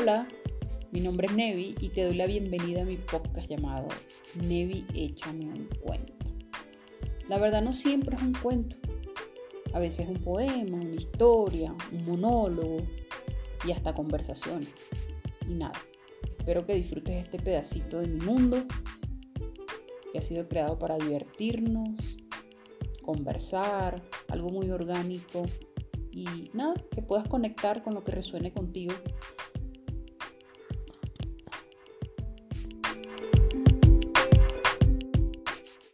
Hola, mi nombre es Nevi y te doy la bienvenida a mi podcast llamado Nevi Échame un cuento. La verdad no siempre es un cuento. A veces es un poema, una historia, un monólogo y hasta conversaciones. Y nada, espero que disfrutes este pedacito de mi mundo que ha sido creado para divertirnos, conversar, algo muy orgánico y nada, que puedas conectar con lo que resuene contigo